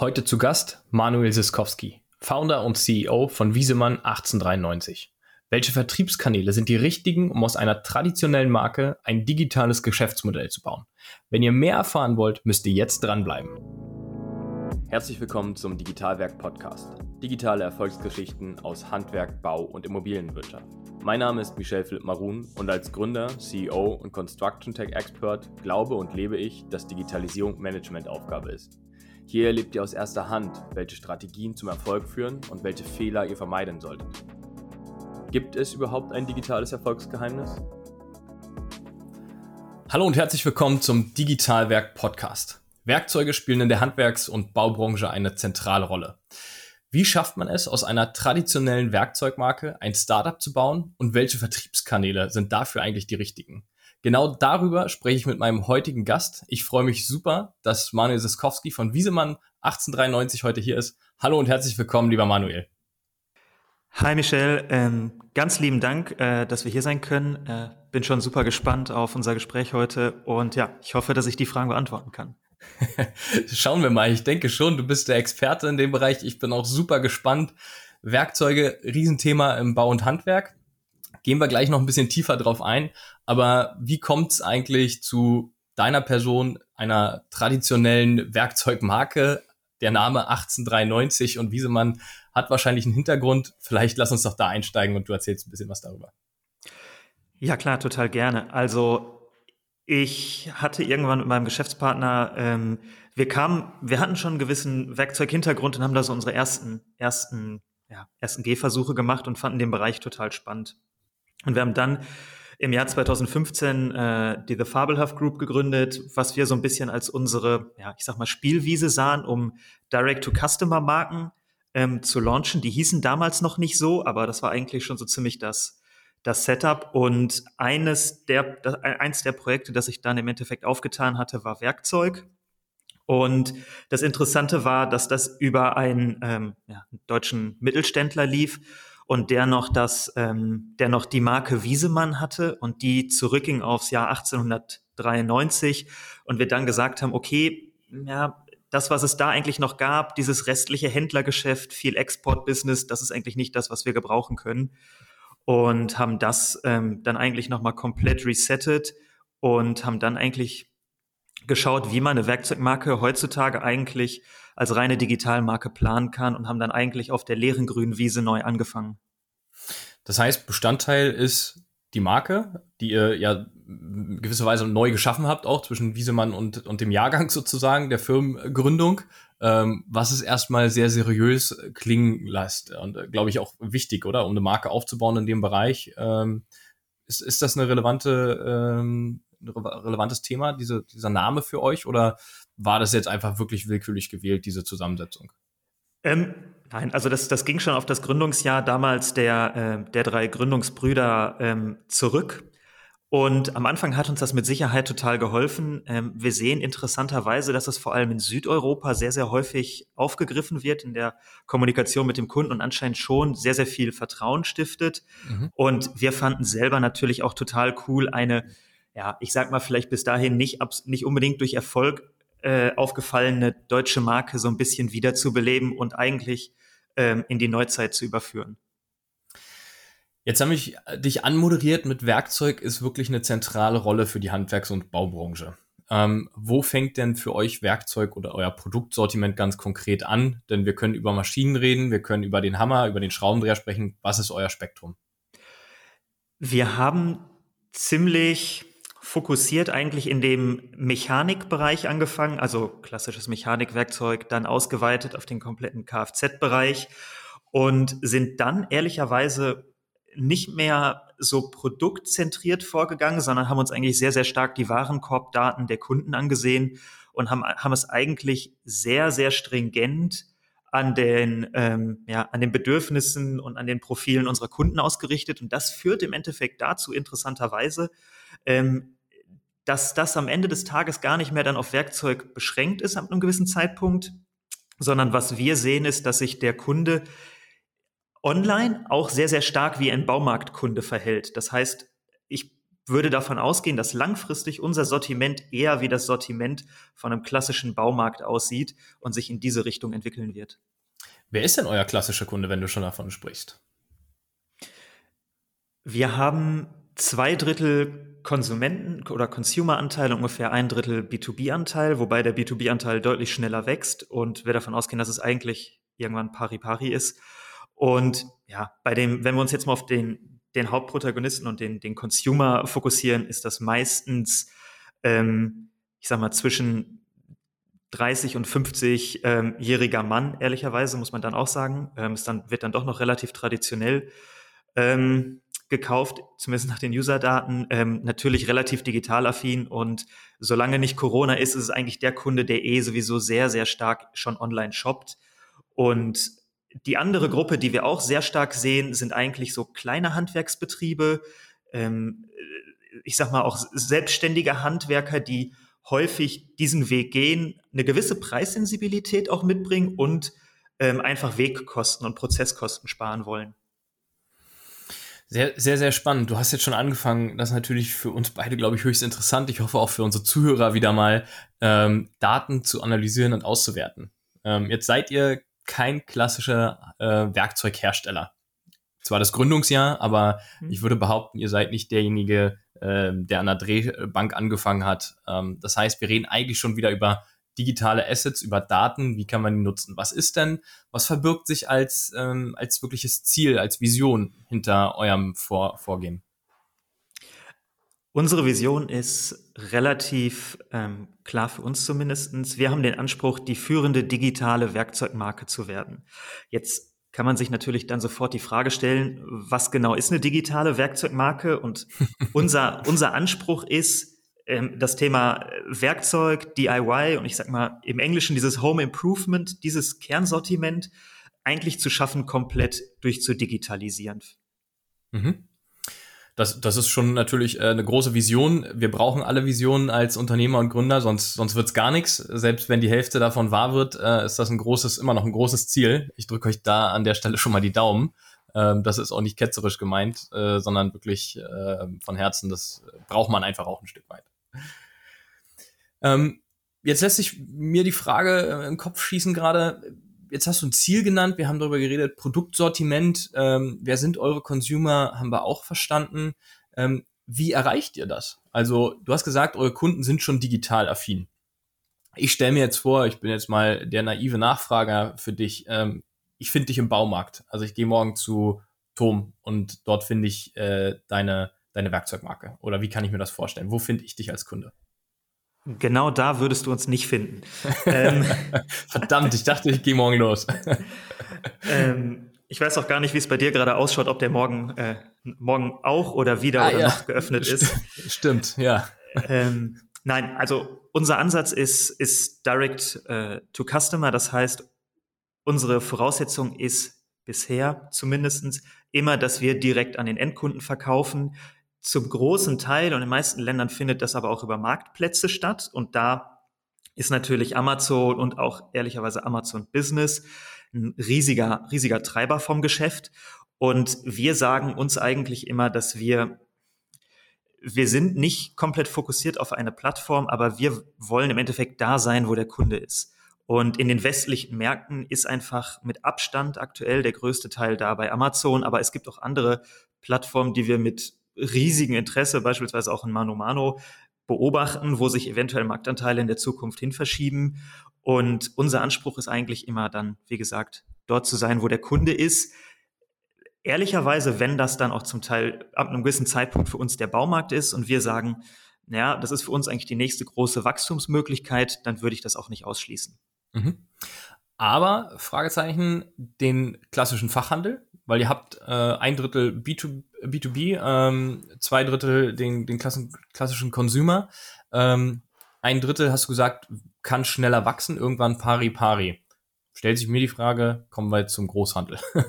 Heute zu Gast Manuel Siskowski, Founder und CEO von Wiesemann 1893. Welche Vertriebskanäle sind die richtigen, um aus einer traditionellen Marke ein digitales Geschäftsmodell zu bauen? Wenn ihr mehr erfahren wollt, müsst ihr jetzt dranbleiben. Herzlich willkommen zum Digitalwerk Podcast. Digitale Erfolgsgeschichten aus Handwerk, Bau und Immobilienwirtschaft. Mein Name ist Michel Philipp Marun und als Gründer, CEO und Construction Tech Expert glaube und lebe ich, dass Digitalisierung Managementaufgabe ist. Hier erlebt ihr aus erster Hand, welche Strategien zum Erfolg führen und welche Fehler ihr vermeiden solltet. Gibt es überhaupt ein digitales Erfolgsgeheimnis? Hallo und herzlich willkommen zum Digitalwerk Podcast. Werkzeuge spielen in der Handwerks- und Baubranche eine zentrale Rolle. Wie schafft man es, aus einer traditionellen Werkzeugmarke ein Startup zu bauen und welche Vertriebskanäle sind dafür eigentlich die richtigen? Genau darüber spreche ich mit meinem heutigen Gast. Ich freue mich super, dass Manuel Siskowski von Wiesemann 1893 heute hier ist. Hallo und herzlich willkommen, lieber Manuel. Hi Michelle, ähm, ganz lieben Dank, äh, dass wir hier sein können. Äh, bin schon super gespannt auf unser Gespräch heute und ja, ich hoffe, dass ich die Fragen beantworten kann. Schauen wir mal. Ich denke schon, du bist der Experte in dem Bereich. Ich bin auch super gespannt. Werkzeuge, Riesenthema im Bau und Handwerk. Gehen wir gleich noch ein bisschen tiefer drauf ein. Aber wie kommt es eigentlich zu deiner Person, einer traditionellen Werkzeugmarke? Der Name 1893 und Wiesemann hat wahrscheinlich einen Hintergrund. Vielleicht lass uns doch da einsteigen und du erzählst ein bisschen was darüber. Ja, klar, total gerne. Also ich hatte irgendwann mit meinem Geschäftspartner, ähm, wir kamen, wir hatten schon einen gewissen Werkzeughintergrund und haben da so unsere ersten, ersten, ja, ersten Gehversuche gemacht und fanden den Bereich total spannend. Und wir haben dann im Jahr 2015 äh, die The Fabelhaft Group gegründet, was wir so ein bisschen als unsere, ja, ich sag mal, Spielwiese sahen, um Direct-to-Customer-Marken ähm, zu launchen. Die hießen damals noch nicht so, aber das war eigentlich schon so ziemlich das, das Setup und eines der, eins der Projekte, das ich dann im Endeffekt aufgetan hatte, war Werkzeug. Und das Interessante war, dass das über einen, ähm, ja, deutschen Mittelständler lief und der noch das, ähm, der noch die Marke Wiesemann hatte und die zurückging aufs Jahr 1893 und wir dann gesagt haben, okay, ja, das, was es da eigentlich noch gab, dieses restliche Händlergeschäft, viel Export-Business, das ist eigentlich nicht das, was wir gebrauchen können und haben das ähm, dann eigentlich nochmal komplett resettet und haben dann eigentlich geschaut, wie man eine Werkzeugmarke heutzutage eigentlich als reine Digitalmarke planen kann und haben dann eigentlich auf der leeren grünen Wiese neu angefangen. Das heißt, Bestandteil ist die Marke, die ihr ja gewisserweise neu geschaffen habt, auch zwischen Wiesemann und, und dem Jahrgang sozusagen der Firmengründung ähm, was es erstmal sehr seriös klingen lässt und äh, glaube ich auch wichtig, oder? Um eine Marke aufzubauen in dem Bereich. Ähm, ist, ist das eine relevante, ähm, ein relevantes Thema, diese, dieser Name für euch? Oder war das jetzt einfach wirklich willkürlich gewählt, diese Zusammensetzung? Ähm, nein, also das, das ging schon auf das Gründungsjahr damals der, äh, der drei Gründungsbrüder ähm, zurück. Und am Anfang hat uns das mit Sicherheit total geholfen. Ähm, wir sehen interessanterweise, dass es vor allem in Südeuropa sehr, sehr häufig aufgegriffen wird in der Kommunikation mit dem Kunden und anscheinend schon sehr, sehr viel Vertrauen stiftet. Mhm. Und wir fanden selber natürlich auch total cool, eine, ja, ich sag mal vielleicht bis dahin nicht, nicht unbedingt durch Erfolg äh, aufgefallene deutsche Marke so ein bisschen wiederzubeleben und eigentlich ähm, in die Neuzeit zu überführen. Jetzt habe ich dich anmoderiert mit Werkzeug ist wirklich eine zentrale Rolle für die Handwerks- und Baubranche. Ähm, wo fängt denn für euch Werkzeug oder euer Produktsortiment ganz konkret an? Denn wir können über Maschinen reden, wir können über den Hammer, über den Schraubendreher sprechen. Was ist euer Spektrum? Wir haben ziemlich fokussiert eigentlich in dem Mechanikbereich angefangen, also klassisches Mechanikwerkzeug, dann ausgeweitet auf den kompletten Kfz-Bereich und sind dann ehrlicherweise nicht mehr so produktzentriert vorgegangen, sondern haben uns eigentlich sehr, sehr stark die Warenkorbdaten der Kunden angesehen und haben, haben es eigentlich sehr, sehr stringent an den, ähm, ja, an den Bedürfnissen und an den Profilen unserer Kunden ausgerichtet. Und das führt im Endeffekt dazu, interessanterweise, ähm, dass das am Ende des Tages gar nicht mehr dann auf Werkzeug beschränkt ist ab einem gewissen Zeitpunkt, sondern was wir sehen ist, dass sich der Kunde online auch sehr, sehr stark wie ein Baumarktkunde verhält. Das heißt, ich würde davon ausgehen, dass langfristig unser Sortiment eher wie das Sortiment von einem klassischen Baumarkt aussieht und sich in diese Richtung entwickeln wird. Wer ist denn euer klassischer Kunde, wenn du schon davon sprichst? Wir haben zwei Drittel Konsumenten- oder Consumer-Anteil, ungefähr ein Drittel B2B-Anteil, wobei der B2B-Anteil deutlich schneller wächst und wir davon ausgehen, dass es eigentlich irgendwann pari-pari ist. Und ja, bei dem, wenn wir uns jetzt mal auf den, den Hauptprotagonisten und den, den Consumer fokussieren, ist das meistens, ähm, ich sag mal, zwischen 30 und 50-jähriger ähm, Mann, ehrlicherweise, muss man dann auch sagen. Ähm, es dann, wird dann doch noch relativ traditionell ähm, gekauft, zumindest nach den User-Daten, ähm, natürlich relativ digital affin und solange nicht Corona ist, ist es eigentlich der Kunde, der eh sowieso sehr, sehr stark schon online shoppt. Und die andere Gruppe, die wir auch sehr stark sehen, sind eigentlich so kleine Handwerksbetriebe, ähm, ich sag mal auch selbstständige Handwerker, die häufig diesen Weg gehen, eine gewisse Preissensibilität auch mitbringen und ähm, einfach Wegkosten und Prozesskosten sparen wollen. Sehr, sehr, sehr spannend. Du hast jetzt schon angefangen, das ist natürlich für uns beide, glaube ich, höchst interessant. Ich hoffe auch für unsere Zuhörer wieder mal ähm, Daten zu analysieren und auszuwerten. Ähm, jetzt seid ihr kein klassischer äh, Werkzeughersteller. Zwar das Gründungsjahr, aber mhm. ich würde behaupten, ihr seid nicht derjenige, äh, der an der Drehbank angefangen hat. Ähm, das heißt, wir reden eigentlich schon wieder über digitale Assets, über Daten, wie kann man die nutzen? Was ist denn, was verbirgt sich als, ähm, als wirkliches Ziel, als Vision hinter eurem Vor Vorgehen? Unsere Vision ist relativ ähm, klar für uns zumindestens. Wir haben den Anspruch, die führende digitale Werkzeugmarke zu werden. Jetzt kann man sich natürlich dann sofort die Frage stellen, was genau ist eine digitale Werkzeugmarke? Und unser, unser Anspruch ist, ähm, das Thema äh, Werkzeug, DIY und ich sag mal im Englischen dieses Home Improvement, dieses Kernsortiment eigentlich zu schaffen, komplett durchzudigitalisieren. Mhm. Das, das ist schon natürlich äh, eine große Vision. Wir brauchen alle Visionen als Unternehmer und Gründer, sonst, sonst wird's gar nichts. Selbst wenn die Hälfte davon wahr wird, äh, ist das ein großes, immer noch ein großes Ziel. Ich drücke euch da an der Stelle schon mal die Daumen. Ähm, das ist auch nicht ketzerisch gemeint, sondern wirklich von Herzen. Das braucht man einfach auch ein Stück weit. Ähm, jetzt lässt sich mir die Frage äh, im Kopf schießen gerade. Jetzt hast du ein Ziel genannt, wir haben darüber geredet, Produktsortiment, ähm, wer sind eure Consumer, haben wir auch verstanden. Ähm, wie erreicht ihr das? Also, du hast gesagt, eure Kunden sind schon digital affin. Ich stelle mir jetzt vor, ich bin jetzt mal der naive Nachfrager für dich. Ähm, ich finde dich im Baumarkt. Also ich gehe morgen zu Tom und dort finde ich äh, deine, deine Werkzeugmarke. Oder wie kann ich mir das vorstellen? Wo finde ich dich als Kunde? Genau da würdest du uns nicht finden. ähm, Verdammt, ich dachte, ich gehe morgen los. ähm, ich weiß auch gar nicht, wie es bei dir gerade ausschaut, ob der morgen, äh, morgen auch oder wieder ah, oder ja. noch geöffnet ist. Stimmt, ja. Ähm, nein, also unser Ansatz ist, ist Direct äh, to Customer. Das heißt, unsere Voraussetzung ist bisher zumindest immer, dass wir direkt an den Endkunden verkaufen zum großen Teil und in den meisten Ländern findet das aber auch über Marktplätze statt. Und da ist natürlich Amazon und auch ehrlicherweise Amazon Business ein riesiger, riesiger Treiber vom Geschäft. Und wir sagen uns eigentlich immer, dass wir, wir sind nicht komplett fokussiert auf eine Plattform, aber wir wollen im Endeffekt da sein, wo der Kunde ist. Und in den westlichen Märkten ist einfach mit Abstand aktuell der größte Teil da bei Amazon, aber es gibt auch andere Plattformen, die wir mit riesigen Interesse, beispielsweise auch in Mano Mano, beobachten, wo sich eventuell Marktanteile in der Zukunft hin verschieben. Und unser Anspruch ist eigentlich immer dann, wie gesagt, dort zu sein, wo der Kunde ist. Ehrlicherweise, wenn das dann auch zum Teil ab einem gewissen Zeitpunkt für uns der Baumarkt ist und wir sagen, naja, das ist für uns eigentlich die nächste große Wachstumsmöglichkeit, dann würde ich das auch nicht ausschließen. Mhm. Aber, Fragezeichen, den klassischen Fachhandel, weil ihr habt äh, ein Drittel B2, B2B, ähm, zwei Drittel den, den klassen, klassischen Consumer. Ähm, ein Drittel, hast du gesagt, kann schneller wachsen, irgendwann pari pari. Stellt sich mir die Frage, kommen wir jetzt zum Großhandel.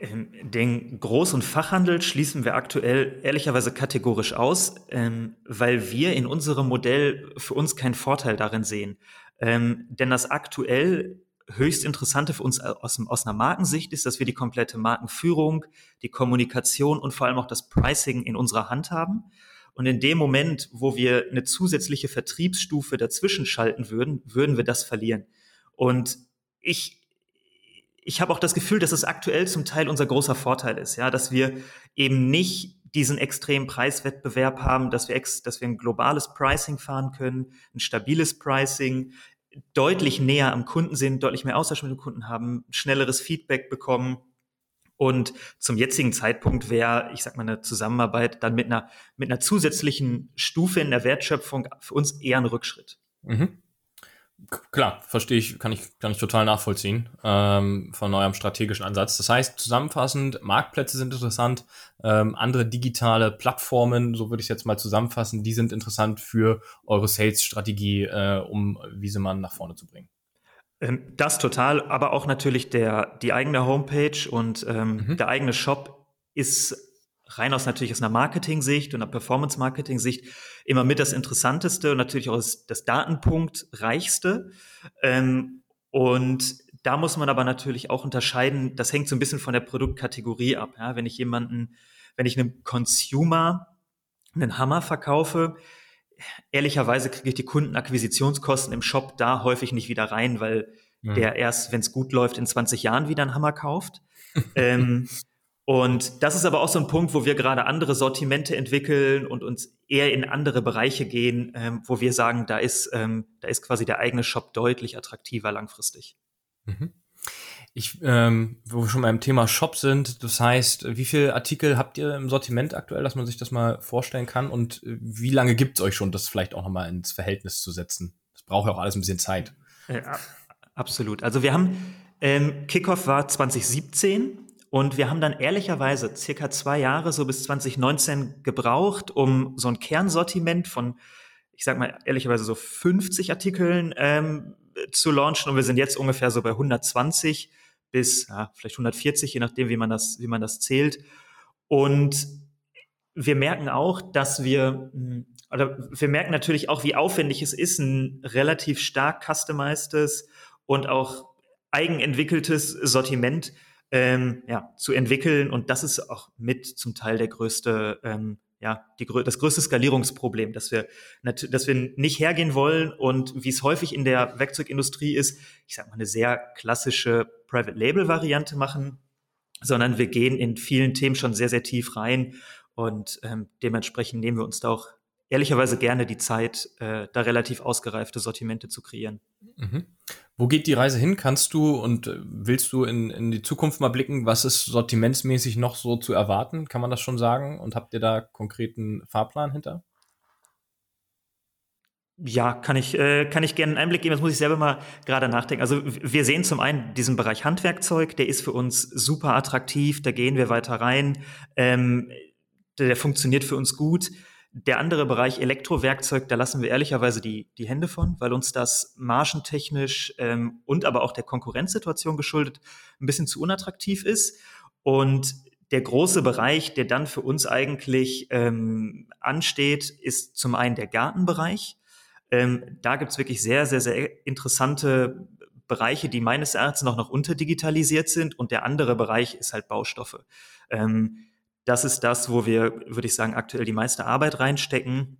Ähm, den Groß- und Fachhandel schließen wir aktuell ehrlicherweise kategorisch aus, ähm, weil wir in unserem Modell für uns keinen Vorteil darin sehen. Ähm, denn das aktuell höchst interessante für uns aus, aus einer Markensicht ist, dass wir die komplette Markenführung, die Kommunikation und vor allem auch das Pricing in unserer Hand haben. Und in dem Moment, wo wir eine zusätzliche Vertriebsstufe dazwischen schalten würden, würden wir das verlieren. Und ich, ich habe auch das Gefühl, dass es aktuell zum Teil unser großer Vorteil ist, ja, dass wir eben nicht diesen extremen Preiswettbewerb haben, dass wir, ex, dass wir ein globales Pricing fahren können, ein stabiles Pricing, deutlich näher am Kunden sind, deutlich mehr Austausch mit dem Kunden haben, schnelleres Feedback bekommen. Und zum jetzigen Zeitpunkt wäre, ich sag mal, eine Zusammenarbeit dann mit einer, mit einer zusätzlichen Stufe in der Wertschöpfung für uns eher ein Rückschritt. Mhm. Klar, verstehe ich, kann ich, kann ich total nachvollziehen ähm, von eurem strategischen Ansatz. Das heißt, zusammenfassend, Marktplätze sind interessant, ähm, andere digitale Plattformen, so würde ich es jetzt mal zusammenfassen, die sind interessant für eure Sales-Strategie, äh, um Wiesemann nach vorne zu bringen. Ähm, das total, aber auch natürlich der, die eigene Homepage und ähm, mhm. der eigene Shop ist rein aus natürlich aus einer Marketing-Sicht und einer Performance-Marketing-Sicht immer mit das Interessanteste und natürlich auch das, das Datenpunkt-reichste. Ähm, und da muss man aber natürlich auch unterscheiden, das hängt so ein bisschen von der Produktkategorie ab. Ja? Wenn ich jemanden, wenn ich einem Consumer einen Hammer verkaufe, ehrlicherweise kriege ich die Kundenakquisitionskosten im Shop da häufig nicht wieder rein, weil ja. der erst, wenn es gut läuft, in 20 Jahren wieder einen Hammer kauft. ähm, und das ist aber auch so ein Punkt, wo wir gerade andere Sortimente entwickeln und uns eher in andere Bereiche gehen, ähm, wo wir sagen, da ist, ähm, da ist quasi der eigene Shop deutlich attraktiver langfristig. Mhm. Ich, ähm, wo wir schon beim Thema Shop sind, das heißt, wie viele Artikel habt ihr im Sortiment aktuell, dass man sich das mal vorstellen kann? Und äh, wie lange gibt es euch schon, das vielleicht auch nochmal ins Verhältnis zu setzen? Das braucht ja auch alles ein bisschen Zeit. Ja, absolut. Also wir haben, ähm, Kickoff war 2017 und wir haben dann ehrlicherweise circa zwei Jahre, so bis 2019 gebraucht, um so ein Kernsortiment von, ich sag mal ehrlicherweise so 50 Artikeln ähm, zu launchen. Und wir sind jetzt ungefähr so bei 120 bis ja, vielleicht 140, je nachdem, wie man das, wie man das zählt. Und wir merken auch, dass wir, hm, oder wir merken natürlich auch, wie aufwendig es ist, ein relativ stark customizedes und auch eigenentwickeltes Sortiment ähm, ja, zu entwickeln. Und das ist auch mit zum Teil der größte, ähm, ja, die, das größte Skalierungsproblem, dass wir, dass wir nicht hergehen wollen und wie es häufig in der Werkzeugindustrie ist, ich sag mal, eine sehr klassische Private Label Variante machen, sondern wir gehen in vielen Themen schon sehr, sehr tief rein und ähm, dementsprechend nehmen wir uns da auch ehrlicherweise gerne die Zeit, äh, da relativ ausgereifte Sortimente zu kreieren. Mhm. Wo geht die Reise hin? Kannst du und äh, willst du in, in die Zukunft mal blicken? Was ist sortimentsmäßig noch so zu erwarten? Kann man das schon sagen? Und habt ihr da konkreten Fahrplan hinter? Ja, kann ich, äh, kann ich gerne einen Einblick geben. Das muss ich selber mal gerade nachdenken. Also wir sehen zum einen diesen Bereich Handwerkzeug, der ist für uns super attraktiv, da gehen wir weiter rein. Ähm, der, der funktioniert für uns gut. Der andere Bereich Elektrowerkzeug, da lassen wir ehrlicherweise die, die Hände von, weil uns das margentechnisch ähm, und aber auch der Konkurrenzsituation geschuldet ein bisschen zu unattraktiv ist. Und der große Bereich, der dann für uns eigentlich ähm, ansteht, ist zum einen der Gartenbereich. Ähm, da gibt's wirklich sehr, sehr, sehr interessante Bereiche, die meines Erachtens noch, noch unterdigitalisiert sind. Und der andere Bereich ist halt Baustoffe. Ähm, das ist das, wo wir, würde ich sagen, aktuell die meiste Arbeit reinstecken.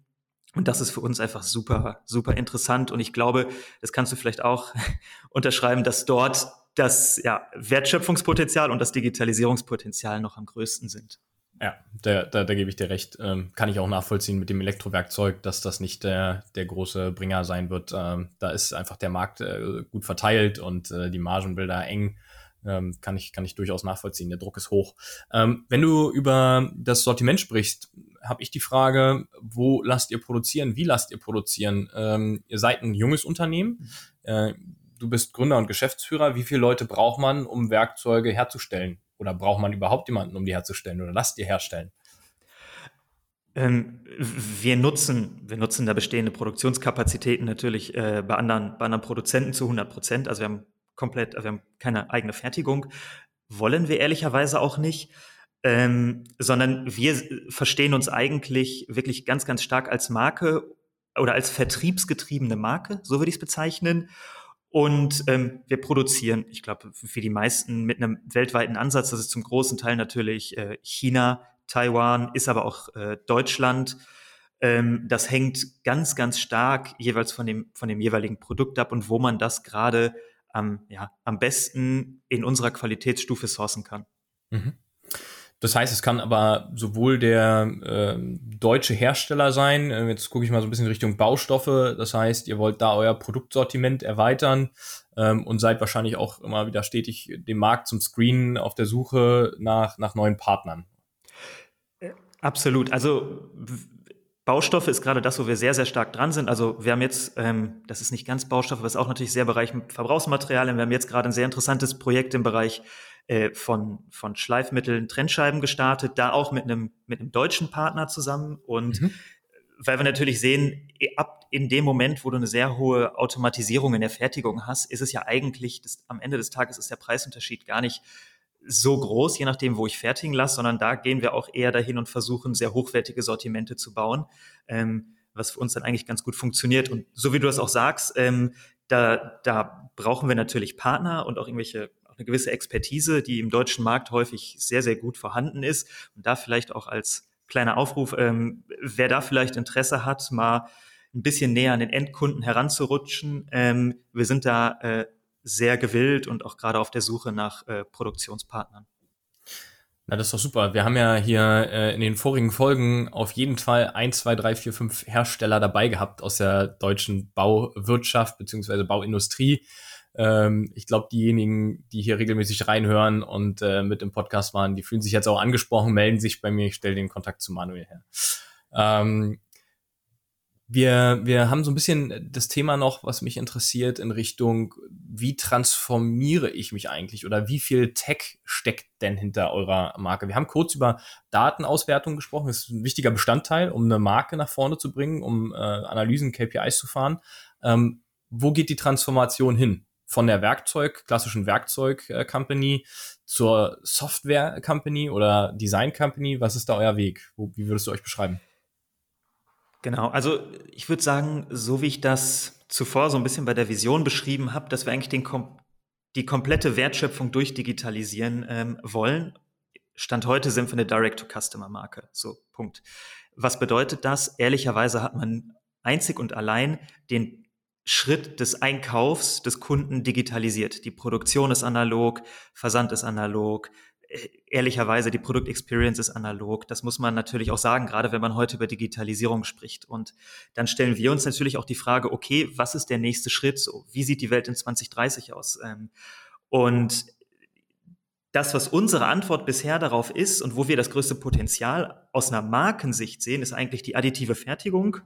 Und das ist für uns einfach super, super interessant. Und ich glaube, das kannst du vielleicht auch unterschreiben, dass dort das ja, Wertschöpfungspotenzial und das Digitalisierungspotenzial noch am größten sind. Ja, da, da, da gebe ich dir recht. Ähm, kann ich auch nachvollziehen mit dem Elektrowerkzeug, dass das nicht der, der große Bringer sein wird. Ähm, da ist einfach der Markt äh, gut verteilt und äh, die Margenbilder eng. Ähm, kann, ich, kann ich durchaus nachvollziehen. Der Druck ist hoch. Ähm, wenn du über das Sortiment sprichst, habe ich die Frage, wo lasst ihr produzieren? Wie lasst ihr produzieren? Ähm, ihr seid ein junges Unternehmen. Äh, du bist Gründer und Geschäftsführer. Wie viele Leute braucht man, um Werkzeuge herzustellen? Oder braucht man überhaupt jemanden, um die herzustellen? Oder lasst ihr herstellen? Ähm, wir nutzen, wir nutzen da bestehende Produktionskapazitäten natürlich äh, bei anderen, bei anderen Produzenten zu 100 Prozent. Also wir haben komplett, also wir haben keine eigene Fertigung, wollen wir ehrlicherweise auch nicht, ähm, sondern wir verstehen uns eigentlich wirklich ganz, ganz stark als Marke oder als vertriebsgetriebene Marke, so würde ich es bezeichnen. Und ähm, wir produzieren, ich glaube, für die meisten mit einem weltweiten Ansatz. Das ist zum großen Teil natürlich äh, China, Taiwan, ist aber auch äh, Deutschland. Ähm, das hängt ganz, ganz stark jeweils von dem, von dem jeweiligen Produkt ab und wo man das gerade am, ja, am besten in unserer Qualitätsstufe sourcen kann. Mhm. Das heißt, es kann aber sowohl der äh, deutsche Hersteller sein, äh, jetzt gucke ich mal so ein bisschen Richtung Baustoffe, das heißt, ihr wollt da euer Produktsortiment erweitern ähm, und seid wahrscheinlich auch immer wieder stetig dem Markt zum Screenen auf der Suche nach, nach neuen Partnern. Absolut. Also Baustoffe ist gerade das, wo wir sehr, sehr stark dran sind. Also wir haben jetzt, ähm, das ist nicht ganz Baustoffe, aber ist auch natürlich sehr Bereich Verbrauchsmaterialien. Wir haben jetzt gerade ein sehr interessantes Projekt im Bereich äh, von, von Schleifmitteln, Trennscheiben gestartet, da auch mit einem, mit einem deutschen Partner zusammen. Und mhm. weil wir natürlich sehen, ab in dem Moment, wo du eine sehr hohe Automatisierung in der Fertigung hast, ist es ja eigentlich, das, am Ende des Tages ist der Preisunterschied gar nicht so groß, je nachdem, wo ich fertigen lasse, sondern da gehen wir auch eher dahin und versuchen, sehr hochwertige Sortimente zu bauen, ähm, was für uns dann eigentlich ganz gut funktioniert. Und so wie du das auch sagst, ähm, da, da brauchen wir natürlich Partner und auch irgendwelche eine gewisse Expertise, die im deutschen Markt häufig sehr, sehr gut vorhanden ist. Und da vielleicht auch als kleiner Aufruf, ähm, wer da vielleicht Interesse hat, mal ein bisschen näher an den Endkunden heranzurutschen. Ähm, wir sind da äh, sehr gewillt und auch gerade auf der Suche nach äh, Produktionspartnern. Na, das ist doch super. Wir haben ja hier äh, in den vorigen Folgen auf jeden Fall ein, zwei, drei, vier, fünf Hersteller dabei gehabt aus der deutschen Bauwirtschaft beziehungsweise Bauindustrie. Ähm, ich glaube, diejenigen, die hier regelmäßig reinhören und äh, mit im Podcast waren, die fühlen sich jetzt auch angesprochen, melden sich bei mir, ich stelle den Kontakt zu Manuel her. Ähm, wir, wir haben so ein bisschen das Thema noch, was mich interessiert, in Richtung, wie transformiere ich mich eigentlich oder wie viel Tech steckt denn hinter eurer Marke? Wir haben kurz über Datenauswertung gesprochen, das ist ein wichtiger Bestandteil, um eine Marke nach vorne zu bringen, um äh, Analysen, KPIs zu fahren. Ähm, wo geht die Transformation hin? von der Werkzeug, klassischen Werkzeug-Company zur Software-Company oder Design-Company? Was ist da euer Weg? Wie würdest du euch beschreiben? Genau, also ich würde sagen, so wie ich das zuvor so ein bisschen bei der Vision beschrieben habe, dass wir eigentlich den, die komplette Wertschöpfung durchdigitalisieren ähm, wollen. Stand heute sind wir eine Direct-to-Customer-Marke. So, Punkt. Was bedeutet das? Ehrlicherweise hat man einzig und allein den Schritt des Einkaufs des Kunden digitalisiert. Die Produktion ist analog, Versand ist analog, ehrlicherweise die Produktexperience ist analog. Das muss man natürlich auch sagen, gerade wenn man heute über Digitalisierung spricht. Und dann stellen wir uns natürlich auch die Frage, okay, was ist der nächste Schritt? So, wie sieht die Welt in 2030 aus? Ähm, und das, was unsere Antwort bisher darauf ist und wo wir das größte Potenzial aus einer Markensicht sehen, ist eigentlich die additive Fertigung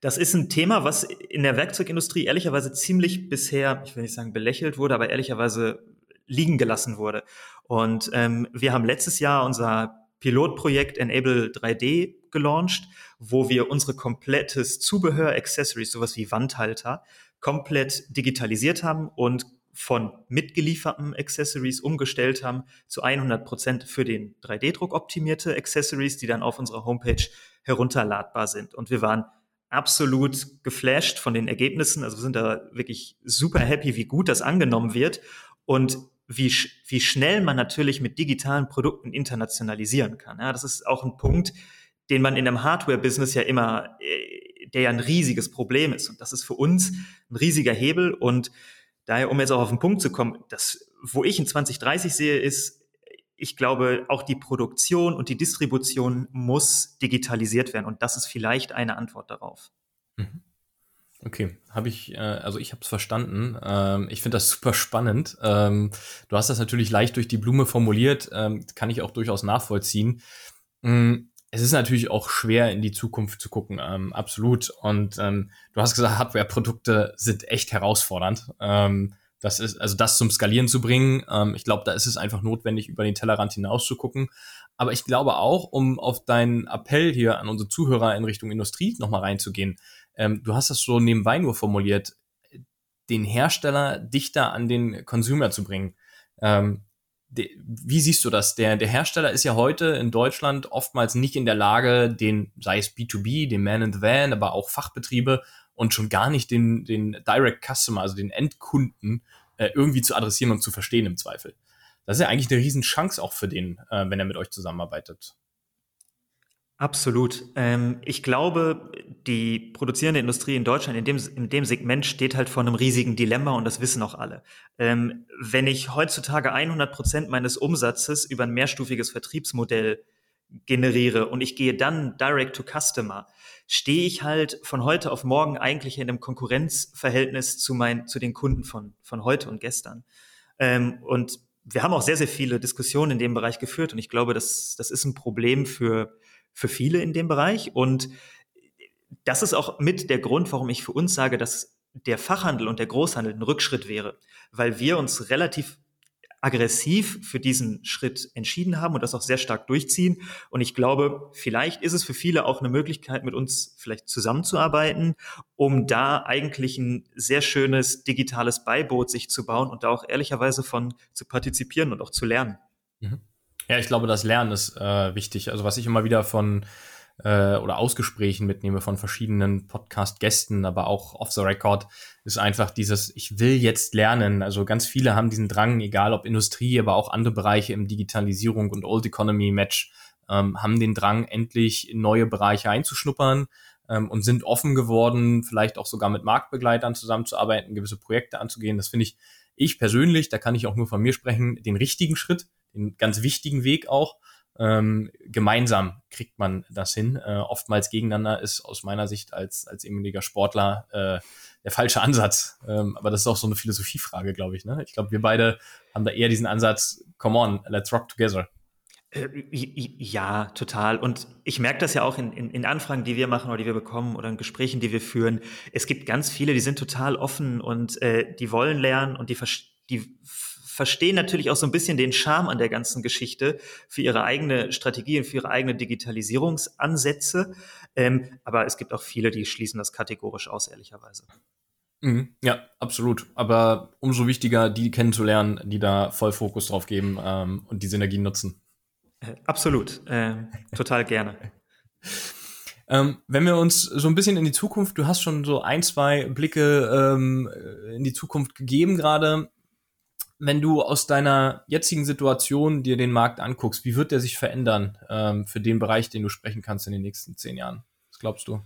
das ist ein Thema, was in der Werkzeugindustrie ehrlicherweise ziemlich bisher, ich will nicht sagen belächelt wurde, aber ehrlicherweise liegen gelassen wurde. Und ähm, wir haben letztes Jahr unser Pilotprojekt Enable 3D gelauncht, wo wir unsere komplettes Zubehör, Accessories, sowas wie Wandhalter, komplett digitalisiert haben und von mitgelieferten Accessories umgestellt haben zu 100 Prozent für den 3D-Druck optimierte Accessories, die dann auf unserer Homepage herunterladbar sind. Und wir waren absolut geflasht von den Ergebnissen. Also wir sind da wirklich super happy, wie gut das angenommen wird und wie, wie schnell man natürlich mit digitalen Produkten internationalisieren kann. Ja, das ist auch ein Punkt, den man in einem Hardware-Business ja immer, äh, der ja ein riesiges Problem ist. Und das ist für uns ein riesiger Hebel. Und daher, um jetzt auch auf den Punkt zu kommen, das, wo ich in 2030 sehe, ist, ich glaube, auch die Produktion und die Distribution muss digitalisiert werden. Und das ist vielleicht eine Antwort darauf. Mhm. Okay, habe ich, äh, also ich habe es verstanden. Ähm, ich finde das super spannend. Ähm, du hast das natürlich leicht durch die Blume formuliert, ähm, kann ich auch durchaus nachvollziehen. Mm, es ist natürlich auch schwer, in die Zukunft zu gucken, ähm, absolut. Und ähm, du hast gesagt, Hardware-Produkte sind echt herausfordernd. Ähm, das ist, also das zum Skalieren zu bringen. Ähm, ich glaube, da ist es einfach notwendig, über den Tellerrand hinaus zu gucken. Aber ich glaube auch, um auf deinen Appell hier an unsere Zuhörer in Richtung Industrie nochmal reinzugehen, ähm, du hast das so nebenbei nur formuliert, den Hersteller dichter an den Consumer zu bringen. Ähm, de, wie siehst du das? Der, der Hersteller ist ja heute in Deutschland oftmals nicht in der Lage, den, sei es B2B, den Man in the Van, aber auch Fachbetriebe und schon gar nicht den, den Direct Customer, also den Endkunden, äh, irgendwie zu adressieren und zu verstehen im Zweifel. Das ist ja eigentlich eine Riesenchance auch für den, äh, wenn er mit euch zusammenarbeitet. Absolut. Ähm, ich glaube, die produzierende Industrie in Deutschland in dem, in dem Segment steht halt vor einem riesigen Dilemma und das wissen auch alle. Ähm, wenn ich heutzutage 100 Prozent meines Umsatzes über ein mehrstufiges Vertriebsmodell generiere und ich gehe dann direct to customer, stehe ich halt von heute auf morgen eigentlich in einem Konkurrenzverhältnis zu meinen, zu den Kunden von, von heute und gestern. Ähm, und wir haben auch sehr, sehr viele Diskussionen in dem Bereich geführt und ich glaube, das, das ist ein Problem für, für viele in dem Bereich. Und das ist auch mit der Grund, warum ich für uns sage, dass der Fachhandel und der Großhandel ein Rückschritt wäre, weil wir uns relativ aggressiv für diesen Schritt entschieden haben und das auch sehr stark durchziehen. Und ich glaube, vielleicht ist es für viele auch eine Möglichkeit, mit uns vielleicht zusammenzuarbeiten, um da eigentlich ein sehr schönes digitales Beiboot sich zu bauen und da auch ehrlicherweise von zu partizipieren und auch zu lernen. Mhm. Ja, ich glaube, das Lernen ist äh, wichtig. Also was ich immer wieder von äh, oder Ausgesprächen mitnehme von verschiedenen Podcast-Gästen, aber auch off the record, ist einfach dieses, ich will jetzt lernen. Also ganz viele haben diesen Drang, egal ob Industrie, aber auch andere Bereiche im Digitalisierung und Old Economy Match, ähm, haben den Drang, endlich in neue Bereiche einzuschnuppern ähm, und sind offen geworden, vielleicht auch sogar mit Marktbegleitern zusammenzuarbeiten, gewisse Projekte anzugehen. Das finde ich, ich persönlich, da kann ich auch nur von mir sprechen, den richtigen Schritt den ganz wichtigen Weg auch. Ähm, gemeinsam kriegt man das hin. Äh, oftmals gegeneinander ist aus meiner Sicht als, als ehemaliger Sportler äh, der falsche Ansatz. Ähm, aber das ist auch so eine Philosophiefrage, glaube ich. Ne? Ich glaube, wir beide haben da eher diesen Ansatz, come on, let's rock together. Äh, ja, total. Und ich merke das ja auch in, in, in, Anfragen, die wir machen oder die wir bekommen oder in Gesprächen, die wir führen. Es gibt ganz viele, die sind total offen und äh, die wollen lernen und die, die verstehen natürlich auch so ein bisschen den Charme an der ganzen Geschichte für ihre eigene Strategie und für ihre eigene Digitalisierungsansätze. Ähm, aber es gibt auch viele, die schließen das kategorisch aus, ehrlicherweise. Mhm, ja, absolut. Aber umso wichtiger, die kennenzulernen, die da voll Fokus drauf geben ähm, und die Synergien nutzen. Äh, absolut. Äh, total gerne. Ähm, wenn wir uns so ein bisschen in die Zukunft, du hast schon so ein, zwei Blicke ähm, in die Zukunft gegeben gerade wenn du aus deiner jetzigen Situation dir den Markt anguckst, wie wird der sich verändern ähm, für den Bereich, den du sprechen kannst in den nächsten zehn Jahren? Was glaubst du?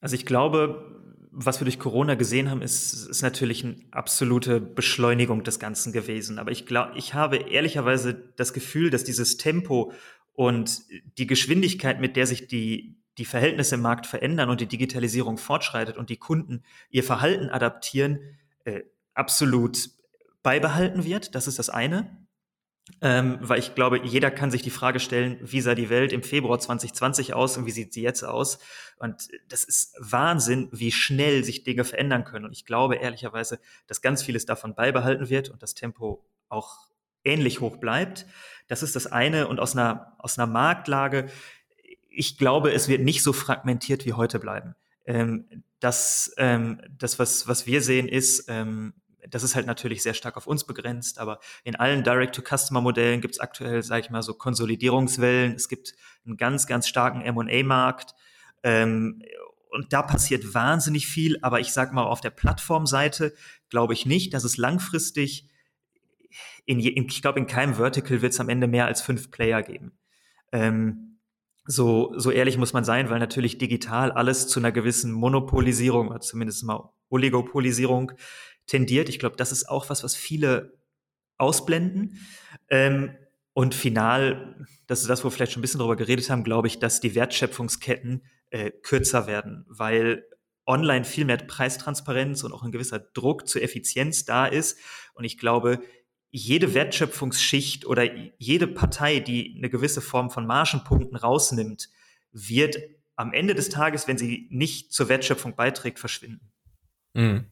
Also ich glaube, was wir durch Corona gesehen haben, ist, ist natürlich eine absolute Beschleunigung des Ganzen gewesen. Aber ich glaube, ich habe ehrlicherweise das Gefühl, dass dieses Tempo und die Geschwindigkeit, mit der sich die, die Verhältnisse im Markt verändern und die Digitalisierung fortschreitet und die Kunden ihr Verhalten adaptieren, äh, absolut beibehalten wird. Das ist das eine. Ähm, weil ich glaube, jeder kann sich die Frage stellen, wie sah die Welt im Februar 2020 aus und wie sieht sie jetzt aus? Und das ist Wahnsinn, wie schnell sich Dinge verändern können. Und ich glaube ehrlicherweise, dass ganz vieles davon beibehalten wird und das Tempo auch ähnlich hoch bleibt. Das ist das eine. Und aus einer, aus einer Marktlage, ich glaube, es wird nicht so fragmentiert wie heute bleiben. Ähm, das, ähm, das was, was wir sehen, ist, ähm, das ist halt natürlich sehr stark auf uns begrenzt, aber in allen Direct-to-Customer-Modellen gibt es aktuell, sage ich mal, so Konsolidierungswellen. Es gibt einen ganz, ganz starken M&A-Markt. Ähm, und da passiert wahnsinnig viel, aber ich sage mal, auf der Plattformseite glaube ich nicht, dass es langfristig, in, in ich glaube, in keinem Vertical wird es am Ende mehr als fünf Player geben. Ähm, so, so ehrlich muss man sein, weil natürlich digital alles zu einer gewissen Monopolisierung oder zumindest mal Oligopolisierung tendiert. Ich glaube, das ist auch was, was viele ausblenden. Ähm, und final, das ist das, wo wir vielleicht schon ein bisschen drüber geredet haben, glaube ich, dass die Wertschöpfungsketten äh, kürzer werden, weil online viel mehr Preistransparenz und auch ein gewisser Druck zur Effizienz da ist. Und ich glaube, jede Wertschöpfungsschicht oder jede Partei, die eine gewisse Form von Margenpunkten rausnimmt, wird am Ende des Tages, wenn sie nicht zur Wertschöpfung beiträgt, verschwinden. Mhm.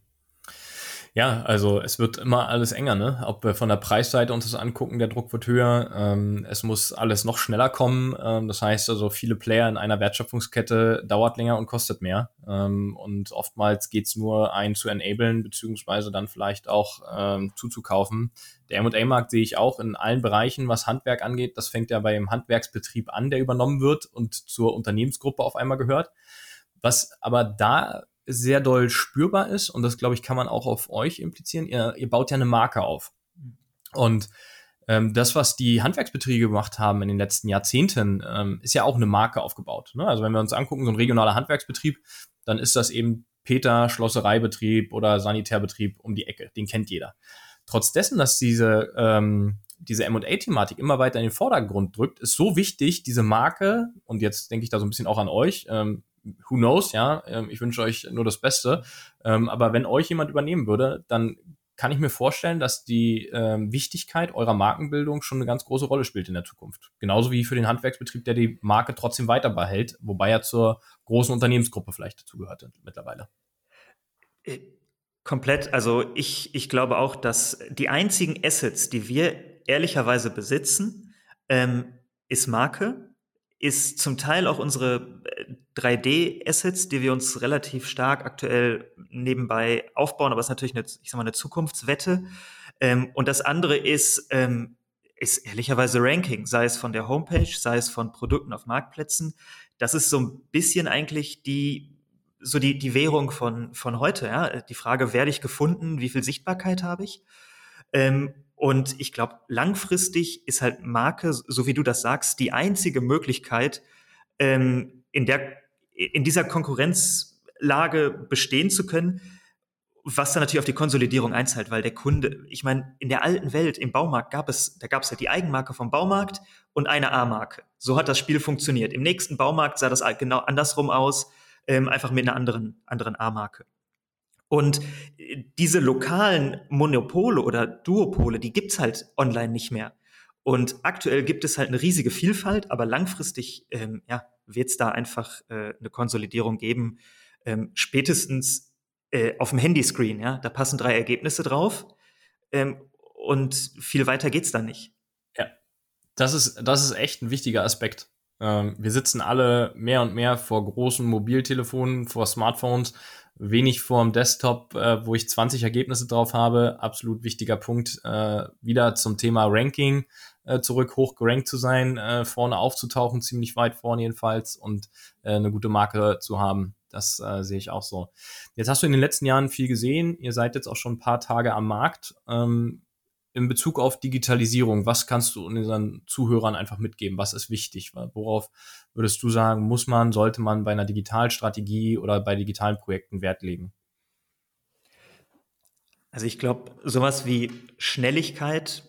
Ja, also es wird immer alles enger, ne? Ob wir von der Preisseite uns das angucken, der Druck wird höher. Ähm, es muss alles noch schneller kommen. Ähm, das heißt also, viele Player in einer Wertschöpfungskette dauert länger und kostet mehr. Ähm, und oftmals geht's nur ein zu enablen, beziehungsweise dann vielleicht auch ähm, zuzukaufen. Der M&A-Markt sehe ich auch in allen Bereichen, was Handwerk angeht. Das fängt ja beim Handwerksbetrieb an, der übernommen wird und zur Unternehmensgruppe auf einmal gehört. Was aber da sehr doll spürbar ist, und das glaube ich, kann man auch auf euch implizieren, ihr, ihr baut ja eine Marke auf. Und ähm, das, was die Handwerksbetriebe gemacht haben in den letzten Jahrzehnten, ähm, ist ja auch eine Marke aufgebaut. Ne? Also wenn wir uns angucken, so ein regionaler Handwerksbetrieb, dann ist das eben Peter Schlossereibetrieb oder Sanitärbetrieb um die Ecke. Den kennt jeder. Trotz dessen, dass diese, ähm, diese M&A-Thematik immer weiter in den Vordergrund drückt, ist so wichtig, diese Marke, und jetzt denke ich da so ein bisschen auch an euch, ähm, who knows, ja, ähm, ich wünsche euch nur das Beste, ähm, aber wenn euch jemand übernehmen würde, dann kann ich mir vorstellen, dass die ähm, Wichtigkeit eurer Markenbildung schon eine ganz große Rolle spielt in der Zukunft. Genauso wie für den Handwerksbetrieb, der die Marke trotzdem weiter behält, wobei er zur großen Unternehmensgruppe vielleicht dazugehört mittlerweile. Äh, komplett. Also ich, ich glaube auch, dass die einzigen Assets, die wir ehrlicherweise besitzen, ähm, ist Marke, ist zum Teil auch unsere 3D-Assets, die wir uns relativ stark aktuell nebenbei aufbauen, aber es ist natürlich eine, ich sag mal, eine Zukunftswette. Ähm, und das andere ist, ähm, ist ehrlicherweise Ranking, sei es von der Homepage, sei es von Produkten auf Marktplätzen. Das ist so ein bisschen eigentlich die, so die, die Währung von, von heute, ja. Die Frage, werde ich gefunden, wie viel Sichtbarkeit habe ich? Ähm, und ich glaube, langfristig ist halt Marke, so wie du das sagst, die einzige Möglichkeit, ähm, in der in dieser Konkurrenzlage bestehen zu können, was dann natürlich auf die Konsolidierung einzahlt, weil der Kunde, ich meine, in der alten Welt, im Baumarkt gab es, da gab es ja die Eigenmarke vom Baumarkt und eine A-Marke. So hat das Spiel funktioniert. Im nächsten Baumarkt sah das genau andersrum aus, ähm, einfach mit einer anderen, anderen A-Marke. Und diese lokalen Monopole oder Duopole, die gibt's halt online nicht mehr. Und aktuell gibt es halt eine riesige Vielfalt, aber langfristig ähm, ja, wird es da einfach äh, eine Konsolidierung geben. Ähm, spätestens äh, auf dem Handyscreen, ja, da passen drei Ergebnisse drauf ähm, und viel weiter geht's da nicht. Ja, das ist, das ist echt ein wichtiger Aspekt. Ähm, wir sitzen alle mehr und mehr vor großen Mobiltelefonen, vor Smartphones, wenig vor dem Desktop, äh, wo ich 20 Ergebnisse drauf habe. Absolut wichtiger Punkt. Äh, wieder zum Thema Ranking äh, zurück, hoch gerankt zu sein, äh, vorne aufzutauchen, ziemlich weit vorne jedenfalls und äh, eine gute Marke zu haben. Das äh, sehe ich auch so. Jetzt hast du in den letzten Jahren viel gesehen. Ihr seid jetzt auch schon ein paar Tage am Markt. Ähm, in Bezug auf Digitalisierung, was kannst du unseren Zuhörern einfach mitgeben? Was ist wichtig? Worauf würdest du sagen, muss man, sollte man bei einer Digitalstrategie oder bei digitalen Projekten Wert legen? Also ich glaube, sowas wie Schnelligkeit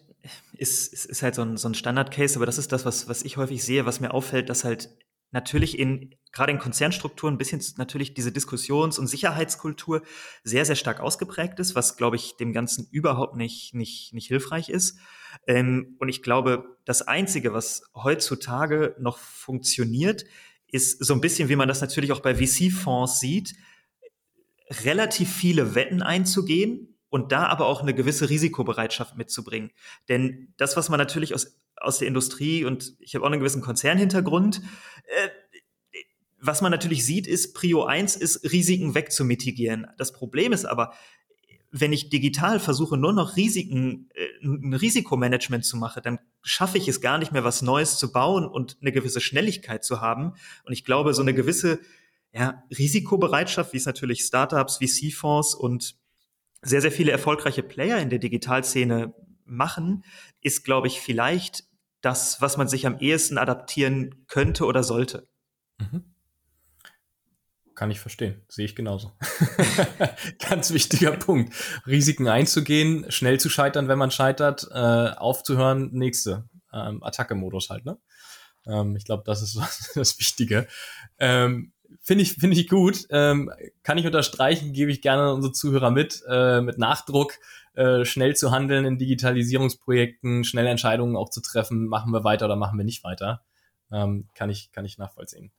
ist, ist, ist halt so ein, so ein Standard-Case, aber das ist das, was, was ich häufig sehe, was mir auffällt, dass halt natürlich in, gerade in Konzernstrukturen ein bisschen natürlich diese Diskussions- und Sicherheitskultur sehr, sehr stark ausgeprägt ist, was, glaube ich, dem Ganzen überhaupt nicht, nicht, nicht hilfreich ist. Ähm, und ich glaube, das Einzige, was heutzutage noch funktioniert, ist so ein bisschen, wie man das natürlich auch bei VC-Fonds sieht, relativ viele Wetten einzugehen, und da aber auch eine gewisse Risikobereitschaft mitzubringen. Denn das, was man natürlich aus, aus der Industrie und ich habe auch einen gewissen Konzernhintergrund, äh, was man natürlich sieht, ist, Prio 1 ist, Risiken wegzumitigieren. Das Problem ist aber, wenn ich digital versuche, nur noch Risiken, äh, ein Risikomanagement zu machen, dann schaffe ich es gar nicht mehr, was Neues zu bauen und eine gewisse Schnelligkeit zu haben. Und ich glaube, so eine gewisse ja, Risikobereitschaft, wie es natürlich Startups, VC-Fonds und sehr, sehr viele erfolgreiche Player in der Digitalszene machen, ist, glaube ich, vielleicht das, was man sich am ehesten adaptieren könnte oder sollte. Mhm. Kann ich verstehen, sehe ich genauso. Ganz wichtiger Punkt. Risiken einzugehen, schnell zu scheitern, wenn man scheitert, äh, aufzuhören, nächste. Ähm, Attacke-Modus halt, ne? Ähm, ich glaube, das ist das Wichtige. Ähm, Finde ich, finde ich gut. Ähm, kann ich unterstreichen, gebe ich gerne unsere Zuhörer mit, äh, mit Nachdruck, äh, schnell zu handeln in Digitalisierungsprojekten, schnelle Entscheidungen auch zu treffen, machen wir weiter oder machen wir nicht weiter. Ähm, kann ich, kann ich nachvollziehen.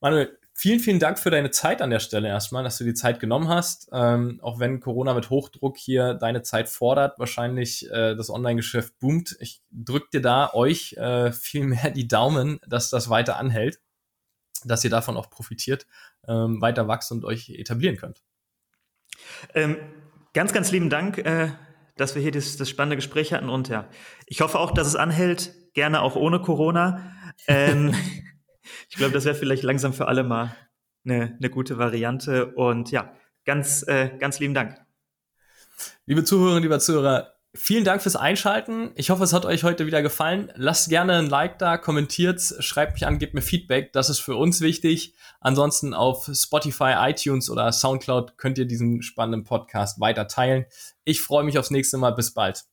Manuel, vielen, vielen Dank für deine Zeit an der Stelle erstmal, dass du die Zeit genommen hast. Ähm, auch wenn Corona mit Hochdruck hier deine Zeit fordert, wahrscheinlich äh, das Online-Geschäft boomt. Ich drücke dir da euch äh, viel mehr die Daumen, dass das weiter anhält dass ihr davon auch profitiert, ähm, weiter wachst und euch etablieren könnt. Ähm, ganz, ganz lieben Dank, äh, dass wir hier das, das, spannende Gespräch hatten und ja, ich hoffe auch, dass es anhält, gerne auch ohne Corona. Ähm, ich glaube, das wäre vielleicht langsam für alle mal eine, eine gute Variante. Und ja, ganz, äh, ganz lieben Dank. Liebe Zuhörerinnen, lieber Zuhörer, vielen Dank fürs Einschalten. Ich hoffe, es hat euch heute wieder gefallen. Lasst gerne ein Like da, kommentiert, schreibt mich an, gebt mir Feedback. Das ist für uns wichtig. Ansonsten auf Spotify, iTunes oder Soundcloud könnt ihr diesen spannenden Podcast weiter teilen. Ich freue mich aufs nächste Mal. Bis bald.